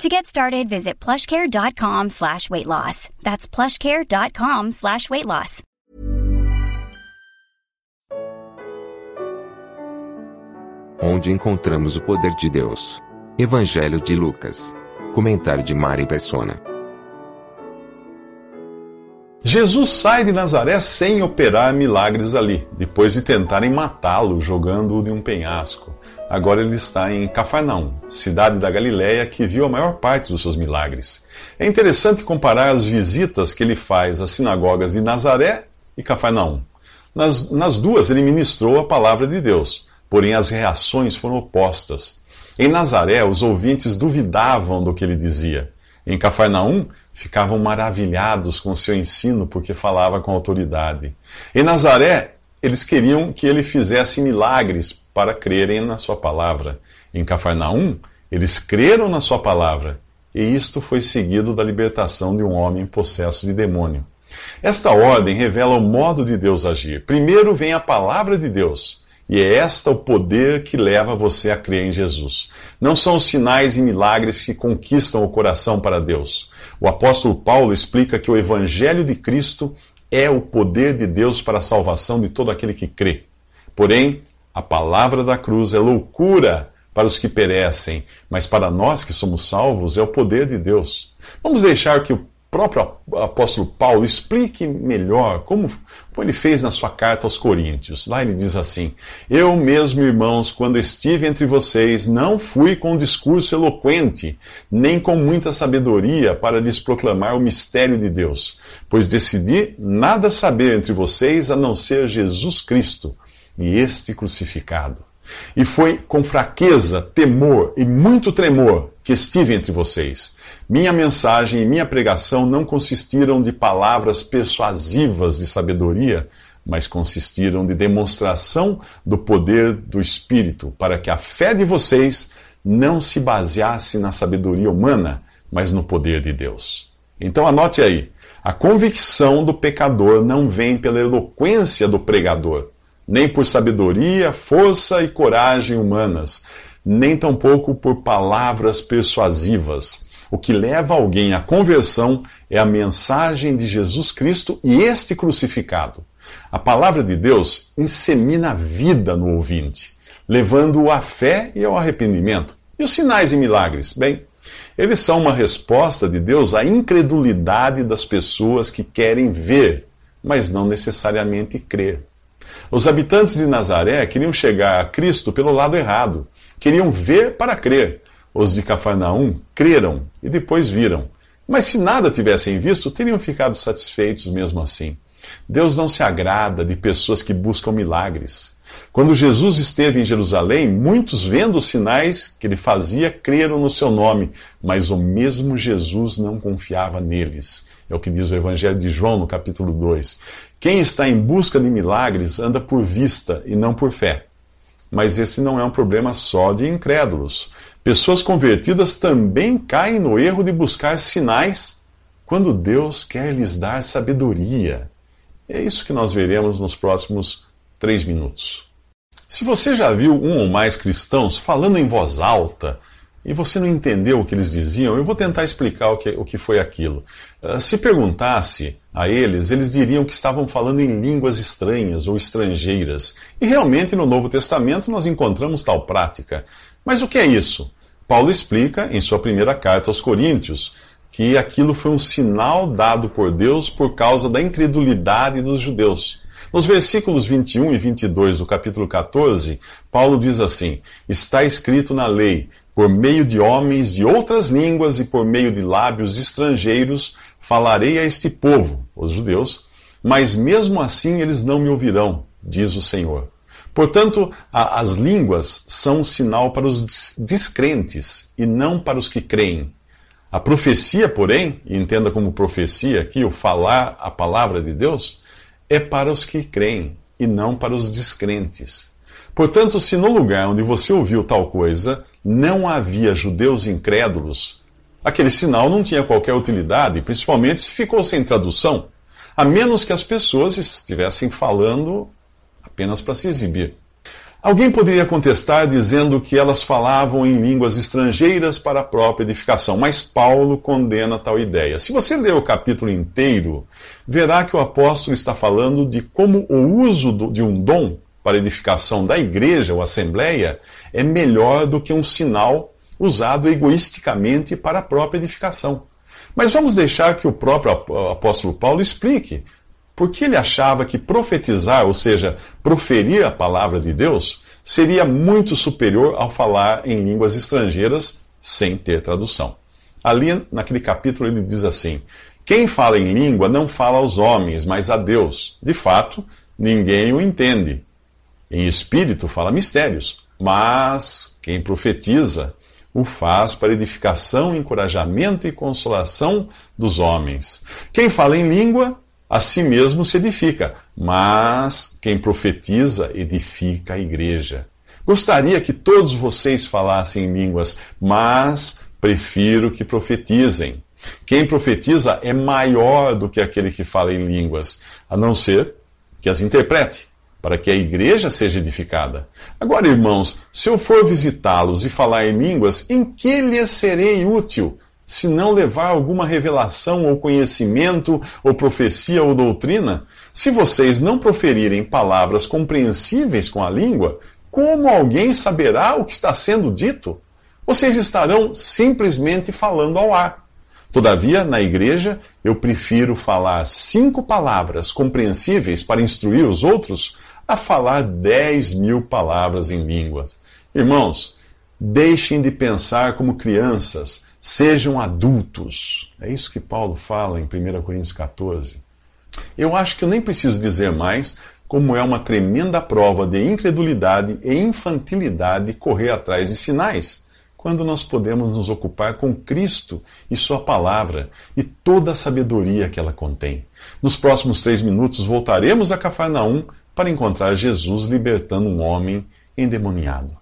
To get started, visit plushcare.com slash weight loss. That's plushcare.com slash weight loss. Onde encontramos o poder de Deus? Evangelho de Lucas. Comentário de Mari Persona. Jesus sai de Nazaré sem operar milagres ali, depois de tentarem matá-lo jogando-o de um penhasco. Agora ele está em Cafarnaum, cidade da Galiléia que viu a maior parte dos seus milagres. É interessante comparar as visitas que ele faz às sinagogas de Nazaré e Cafarnaum. Nas, nas duas ele ministrou a palavra de Deus, porém as reações foram opostas. Em Nazaré, os ouvintes duvidavam do que ele dizia. Em Cafarnaum, ficavam maravilhados com seu ensino porque falava com autoridade. Em Nazaré, eles queriam que ele fizesse milagres para crerem na sua palavra. Em Cafarnaum, eles creram na sua palavra, e isto foi seguido da libertação de um homem possesso de demônio. Esta ordem revela o modo de Deus agir. Primeiro vem a palavra de Deus. E é esta o poder que leva você a crer em Jesus. Não são os sinais e milagres que conquistam o coração para Deus. O apóstolo Paulo explica que o evangelho de Cristo é o poder de Deus para a salvação de todo aquele que crê. Porém, a palavra da cruz é loucura para os que perecem, mas para nós que somos salvos é o poder de Deus. Vamos deixar que o próprio apóstolo Paulo explique melhor como, como, ele fez na sua carta aos Coríntios. Lá ele diz assim: Eu mesmo, irmãos, quando estive entre vocês, não fui com discurso eloquente, nem com muita sabedoria para lhes proclamar o mistério de Deus, pois decidi nada saber entre vocês a não ser Jesus Cristo e este crucificado. E foi com fraqueza, temor e muito tremor que estive entre vocês. Minha mensagem e minha pregação não consistiram de palavras persuasivas de sabedoria, mas consistiram de demonstração do poder do Espírito, para que a fé de vocês não se baseasse na sabedoria humana, mas no poder de Deus. Então anote aí: a convicção do pecador não vem pela eloquência do pregador, nem por sabedoria, força e coragem humanas, nem tampouco por palavras persuasivas. O que leva alguém à conversão é a mensagem de Jesus Cristo e este crucificado. A palavra de Deus insemina vida no ouvinte, levando-o à fé e ao arrependimento. E os sinais e milagres? Bem, eles são uma resposta de Deus à incredulidade das pessoas que querem ver, mas não necessariamente crer. Os habitantes de Nazaré queriam chegar a Cristo pelo lado errado. Queriam ver para crer. Os de Cafarnaum creram e depois viram. Mas se nada tivessem visto, teriam ficado satisfeitos mesmo assim. Deus não se agrada de pessoas que buscam milagres. Quando Jesus esteve em Jerusalém, muitos, vendo os sinais que ele fazia, creram no seu nome, mas o mesmo Jesus não confiava neles. É o que diz o Evangelho de João no capítulo 2. Quem está em busca de milagres anda por vista e não por fé. Mas esse não é um problema só de incrédulos. Pessoas convertidas também caem no erro de buscar sinais quando Deus quer lhes dar sabedoria. É isso que nós veremos nos próximos três minutos. Se você já viu um ou mais cristãos falando em voz alta, e você não entendeu o que eles diziam, eu vou tentar explicar o que, o que foi aquilo. Uh, se perguntasse a eles, eles diriam que estavam falando em línguas estranhas ou estrangeiras. E realmente no Novo Testamento nós encontramos tal prática. Mas o que é isso? Paulo explica em sua primeira carta aos Coríntios que aquilo foi um sinal dado por Deus por causa da incredulidade dos judeus. Nos versículos 21 e 22 do capítulo 14, Paulo diz assim: Está escrito na lei, por meio de homens de outras línguas e por meio de lábios estrangeiros, falarei a este povo, os judeus, mas mesmo assim eles não me ouvirão, diz o Senhor. Portanto, a, as línguas são um sinal para os descrentes e não para os que creem. A profecia, porém, e entenda como profecia aqui, o falar a palavra de Deus, é para os que creem e não para os descrentes. Portanto, se no lugar onde você ouviu tal coisa não havia judeus incrédulos, aquele sinal não tinha qualquer utilidade, principalmente se ficou sem tradução, a menos que as pessoas estivessem falando apenas para se exibir. Alguém poderia contestar dizendo que elas falavam em línguas estrangeiras para a própria edificação, mas Paulo condena tal ideia. Se você ler o capítulo inteiro, verá que o apóstolo está falando de como o uso de um dom para edificação da igreja ou assembleia é melhor do que um sinal usado egoisticamente para a própria edificação. Mas vamos deixar que o próprio apóstolo Paulo explique porque ele achava que profetizar, ou seja, proferir a palavra de Deus, seria muito superior ao falar em línguas estrangeiras sem ter tradução. Ali, naquele capítulo, ele diz assim: Quem fala em língua não fala aos homens, mas a Deus. De fato, ninguém o entende. Em espírito fala mistérios, mas quem profetiza o faz para edificação, encorajamento e consolação dos homens. Quem fala em língua a si mesmo se edifica, mas quem profetiza edifica a igreja. Gostaria que todos vocês falassem em línguas, mas prefiro que profetizem. Quem profetiza é maior do que aquele que fala em línguas, a não ser que as interprete, para que a igreja seja edificada. Agora, irmãos, se eu for visitá-los e falar em línguas, em que lhes serei útil? se não levar alguma revelação ou conhecimento, ou profecia ou doutrina? Se vocês não proferirem palavras compreensíveis com a língua, como alguém saberá o que está sendo dito? Vocês estarão simplesmente falando ao ar. Todavia, na igreja, eu prefiro falar cinco palavras compreensíveis para instruir os outros a falar dez mil palavras em línguas. Irmãos, deixem de pensar como crianças Sejam adultos. É isso que Paulo fala em 1 Coríntios 14. Eu acho que eu nem preciso dizer mais como é uma tremenda prova de incredulidade e infantilidade correr atrás de sinais, quando nós podemos nos ocupar com Cristo e Sua palavra e toda a sabedoria que ela contém. Nos próximos três minutos voltaremos a Cafarnaum para encontrar Jesus libertando um homem endemoniado.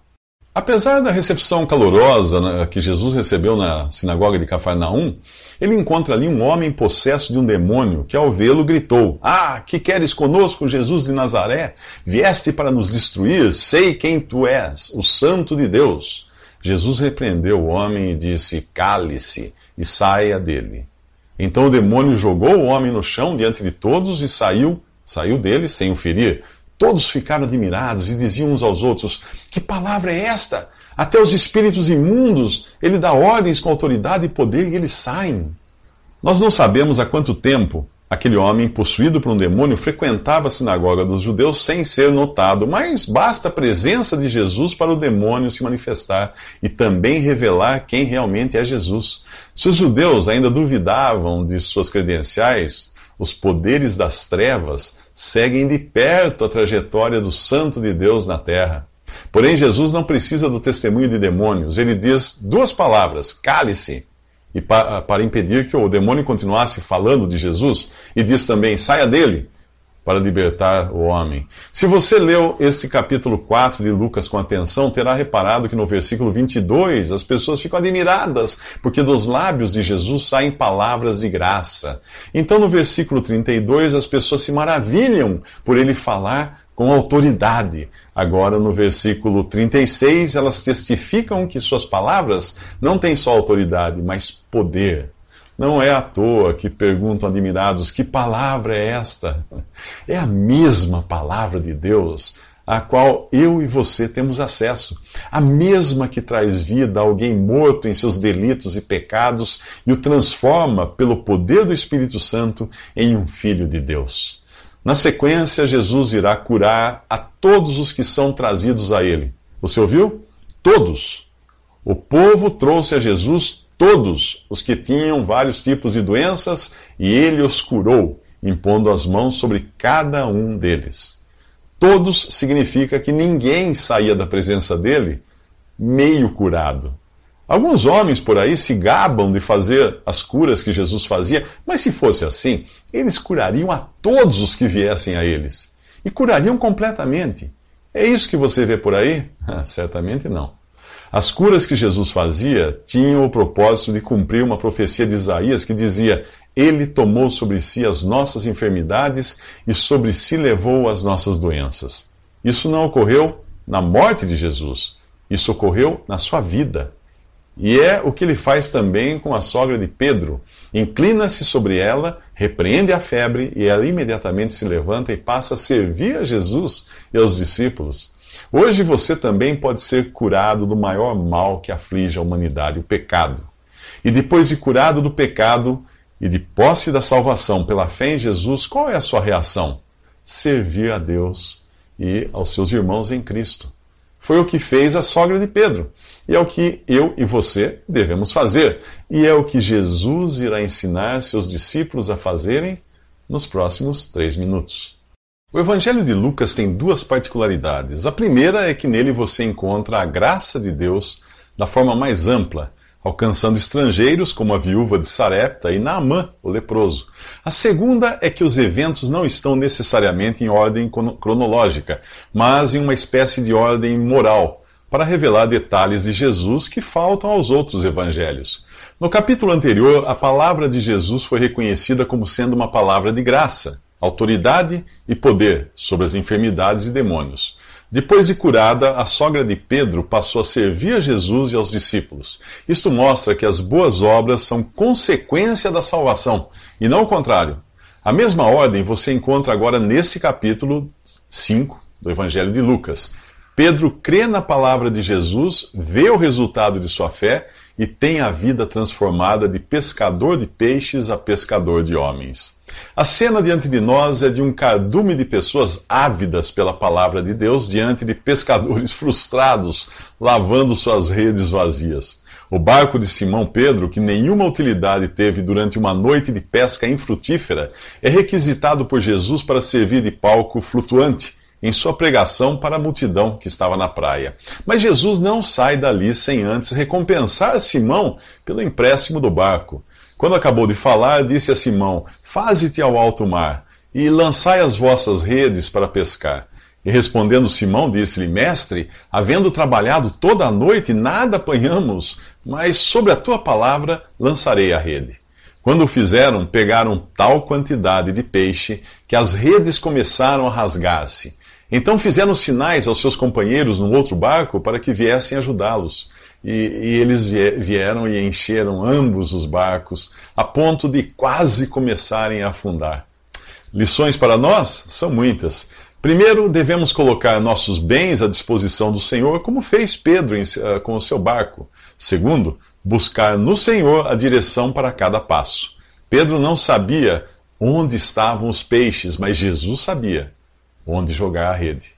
Apesar da recepção calorosa né, que Jesus recebeu na sinagoga de Cafarnaum, ele encontra ali um homem possesso de um demônio que, ao vê-lo, gritou: Ah, que queres conosco, Jesus de Nazaré? Vieste para nos destruir? Sei quem tu és, o Santo de Deus. Jesus repreendeu o homem e disse: Cale-se e saia dele. Então o demônio jogou o homem no chão diante de todos e saiu, saiu dele sem o ferir. Todos ficaram admirados e diziam uns aos outros: Que palavra é esta? Até os espíritos imundos ele dá ordens com autoridade e poder e eles saem. Nós não sabemos há quanto tempo aquele homem possuído por um demônio frequentava a sinagoga dos judeus sem ser notado, mas basta a presença de Jesus para o demônio se manifestar e também revelar quem realmente é Jesus. Se os judeus ainda duvidavam de suas credenciais, os poderes das trevas seguem de perto a trajetória do Santo de Deus na terra. Porém, Jesus não precisa do testemunho de demônios. Ele diz duas palavras: cale-se, e para, para impedir que o demônio continuasse falando de Jesus, e diz também: saia dele para libertar o homem. Se você leu esse capítulo 4 de Lucas com atenção, terá reparado que no versículo 22 as pessoas ficam admiradas, porque dos lábios de Jesus saem palavras de graça. Então no versículo 32 as pessoas se maravilham por ele falar com autoridade. Agora, no versículo 36, elas testificam que suas palavras não têm só autoridade, mas poder. Não é à toa que perguntam admirados: que palavra é esta? É a mesma palavra de Deus a qual eu e você temos acesso. A mesma que traz vida a alguém morto em seus delitos e pecados e o transforma pelo poder do Espírito Santo em um filho de Deus. Na sequência, Jesus irá curar a todos os que são trazidos a ele. Você ouviu? Todos. O povo trouxe a Jesus todos os que tinham vários tipos de doenças, e ele os curou, impondo as mãos sobre cada um deles. Todos significa que ninguém saía da presença dele meio curado. Alguns homens por aí se gabam de fazer as curas que Jesus fazia, mas se fosse assim, eles curariam a todos os que viessem a eles. E curariam completamente. É isso que você vê por aí? Ah, certamente não. As curas que Jesus fazia tinham o propósito de cumprir uma profecia de Isaías que dizia: Ele tomou sobre si as nossas enfermidades e sobre si levou as nossas doenças. Isso não ocorreu na morte de Jesus, isso ocorreu na sua vida. E é o que ele faz também com a sogra de Pedro. Inclina-se sobre ela, repreende a febre e ela imediatamente se levanta e passa a servir a Jesus e aos discípulos. Hoje você também pode ser curado do maior mal que aflige a humanidade, o pecado. E depois de curado do pecado e de posse da salvação pela fé em Jesus, qual é a sua reação? Servir a Deus e aos seus irmãos em Cristo. Foi o que fez a sogra de Pedro. E é o que eu e você devemos fazer. E é o que Jesus irá ensinar seus discípulos a fazerem nos próximos três minutos. O Evangelho de Lucas tem duas particularidades. A primeira é que nele você encontra a graça de Deus da forma mais ampla, alcançando estrangeiros como a viúva de Sarepta e Naamã, o leproso. A segunda é que os eventos não estão necessariamente em ordem cronológica, mas em uma espécie de ordem moral, para revelar detalhes de Jesus que faltam aos outros evangelhos. No capítulo anterior, a palavra de Jesus foi reconhecida como sendo uma palavra de graça autoridade e poder sobre as enfermidades e demônios. Depois de curada, a sogra de Pedro passou a servir a Jesus e aos discípulos. Isto mostra que as boas obras são consequência da salvação, e não o contrário. A mesma ordem você encontra agora nesse capítulo 5 do Evangelho de Lucas. Pedro crê na palavra de Jesus, vê o resultado de sua fé e tem a vida transformada de pescador de peixes a pescador de homens. A cena diante de nós é de um cardume de pessoas ávidas pela palavra de Deus diante de pescadores frustrados lavando suas redes vazias. O barco de Simão Pedro, que nenhuma utilidade teve durante uma noite de pesca infrutífera, é requisitado por Jesus para servir de palco flutuante em sua pregação para a multidão que estava na praia. Mas Jesus não sai dali sem antes recompensar Simão pelo empréstimo do barco. Quando acabou de falar, disse a Simão: Faze-te ao alto mar e lançai as vossas redes para pescar. E respondendo Simão, disse-lhe: Mestre, havendo trabalhado toda a noite, nada apanhamos, mas sobre a tua palavra lançarei a rede. Quando o fizeram, pegaram tal quantidade de peixe que as redes começaram a rasgar-se. Então fizeram sinais aos seus companheiros no outro barco para que viessem ajudá-los. E, e, eles vieram e encheram ambos os barcos, a ponto de quase começarem a afundar. Lições para nós são muitas. Primeiro, devemos colocar nossos bens à disposição do Senhor, como fez Pedro eh, com o seu barco. Segundo, buscar no Senhor a direção para cada passo. Pedro não sabia onde estavam os peixes, mas Jesus sabia onde jogar a rede.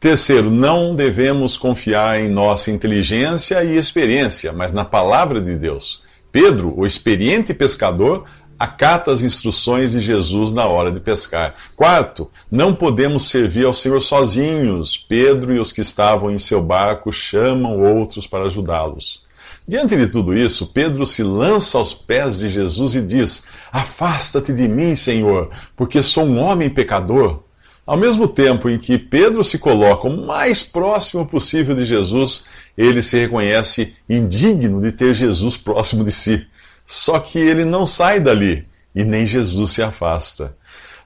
Terceiro, não devemos confiar em nossa inteligência e experiência, mas na palavra de Deus. Pedro, o experiente pescador, acata as instruções de Jesus na hora de pescar. Quarto, não podemos servir ao Senhor sozinhos. Pedro e os que estavam em seu barco chamam outros para ajudá-los. Diante de tudo isso, Pedro se lança aos pés de Jesus e diz: Afasta-te de mim, Senhor, porque sou um homem pecador. Ao mesmo tempo em que Pedro se coloca o mais próximo possível de Jesus, ele se reconhece indigno de ter Jesus próximo de si. Só que ele não sai dali e nem Jesus se afasta.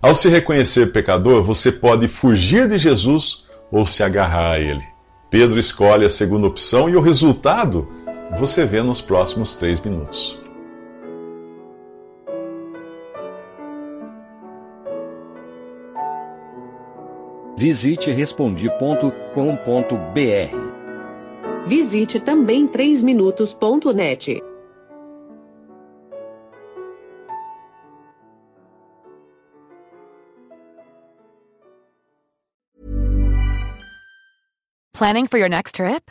Ao se reconhecer pecador, você pode fugir de Jesus ou se agarrar a ele. Pedro escolhe a segunda opção e o resultado você vê nos próximos três minutos. Visite respondi.com.br. Visite também 3minutos.net. Planning for your next trip?